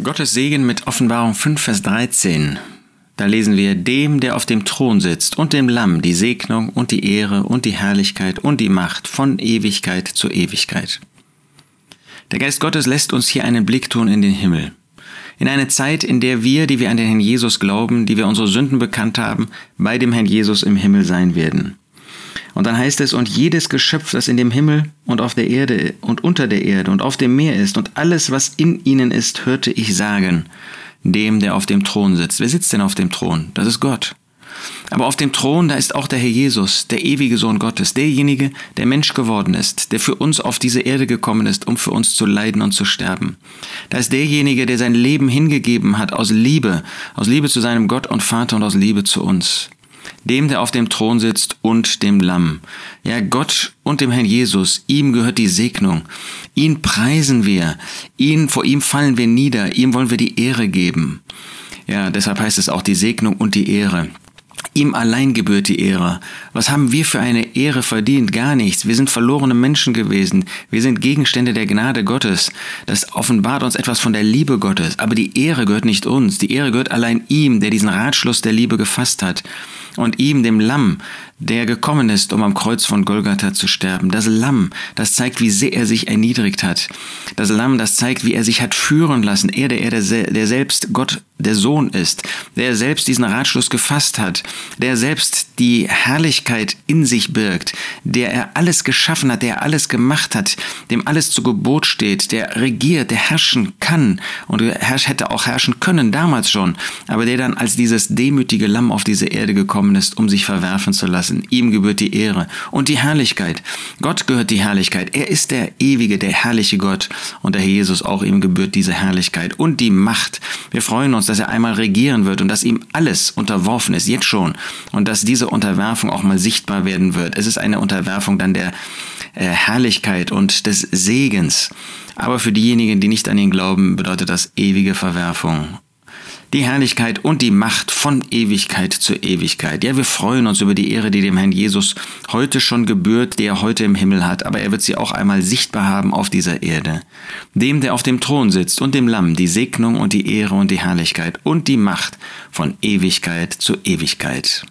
Gottes Segen mit Offenbarung 5, Vers 13. Da lesen wir, dem, der auf dem Thron sitzt und dem Lamm die Segnung und die Ehre und die Herrlichkeit und die Macht von Ewigkeit zu Ewigkeit. Der Geist Gottes lässt uns hier einen Blick tun in den Himmel. In eine Zeit, in der wir, die wir an den Herrn Jesus glauben, die wir unsere Sünden bekannt haben, bei dem Herrn Jesus im Himmel sein werden. Und dann heißt es, und jedes Geschöpf, das in dem Himmel und auf der Erde und unter der Erde und auf dem Meer ist und alles, was in ihnen ist, hörte ich sagen, dem, der auf dem Thron sitzt. Wer sitzt denn auf dem Thron? Das ist Gott. Aber auf dem Thron, da ist auch der Herr Jesus, der ewige Sohn Gottes, derjenige, der Mensch geworden ist, der für uns auf diese Erde gekommen ist, um für uns zu leiden und zu sterben. Da ist derjenige, der sein Leben hingegeben hat aus Liebe, aus Liebe zu seinem Gott und Vater und aus Liebe zu uns dem, der auf dem Thron sitzt und dem Lamm. Ja, Gott und dem Herrn Jesus, ihm gehört die Segnung. Ihn preisen wir, ihn, vor ihm fallen wir nieder, ihm wollen wir die Ehre geben. Ja, deshalb heißt es auch die Segnung und die Ehre. Ihm allein gebührt die Ehre. Was haben wir für eine Ehre verdient? Gar nichts. Wir sind verlorene Menschen gewesen. Wir sind Gegenstände der Gnade Gottes. Das offenbart uns etwas von der Liebe Gottes. Aber die Ehre gehört nicht uns. Die Ehre gehört allein ihm, der diesen Ratschluss der Liebe gefasst hat und ihm, dem Lamm, der gekommen ist, um am Kreuz von Golgatha zu sterben. Das Lamm, das zeigt, wie sehr er sich erniedrigt hat. Das Lamm, das zeigt, wie er sich hat führen lassen. Er, der, er, der selbst Gott, der Sohn ist, der selbst diesen Ratschluss gefasst hat, der selbst die Herrlichkeit in sich birgt, der er alles geschaffen hat, der alles gemacht hat, dem alles zu Gebot steht, der regiert, der herrschen kann und hätte auch herrschen können damals schon, aber der dann als dieses demütige Lamm auf diese Erde gekommen ist, um sich verwerfen zu lassen lassen. Ihm gebührt die Ehre und die Herrlichkeit. Gott gehört die Herrlichkeit. Er ist der ewige, der herrliche Gott und der Herr Jesus auch ihm gebührt diese Herrlichkeit und die Macht. Wir freuen uns, dass er einmal regieren wird und dass ihm alles unterworfen ist, jetzt schon. Und dass diese Unterwerfung auch mal sichtbar werden wird. Es ist eine Unterwerfung dann der äh, Herrlichkeit und des Segens. Aber für diejenigen, die nicht an ihn glauben, bedeutet das ewige Verwerfung die Herrlichkeit und die Macht von Ewigkeit zu Ewigkeit. Ja, wir freuen uns über die Ehre, die dem Herrn Jesus heute schon gebührt, die er heute im Himmel hat, aber er wird sie auch einmal sichtbar haben auf dieser Erde. Dem, der auf dem Thron sitzt und dem Lamm, die Segnung und die Ehre und die Herrlichkeit und die Macht von Ewigkeit zu Ewigkeit.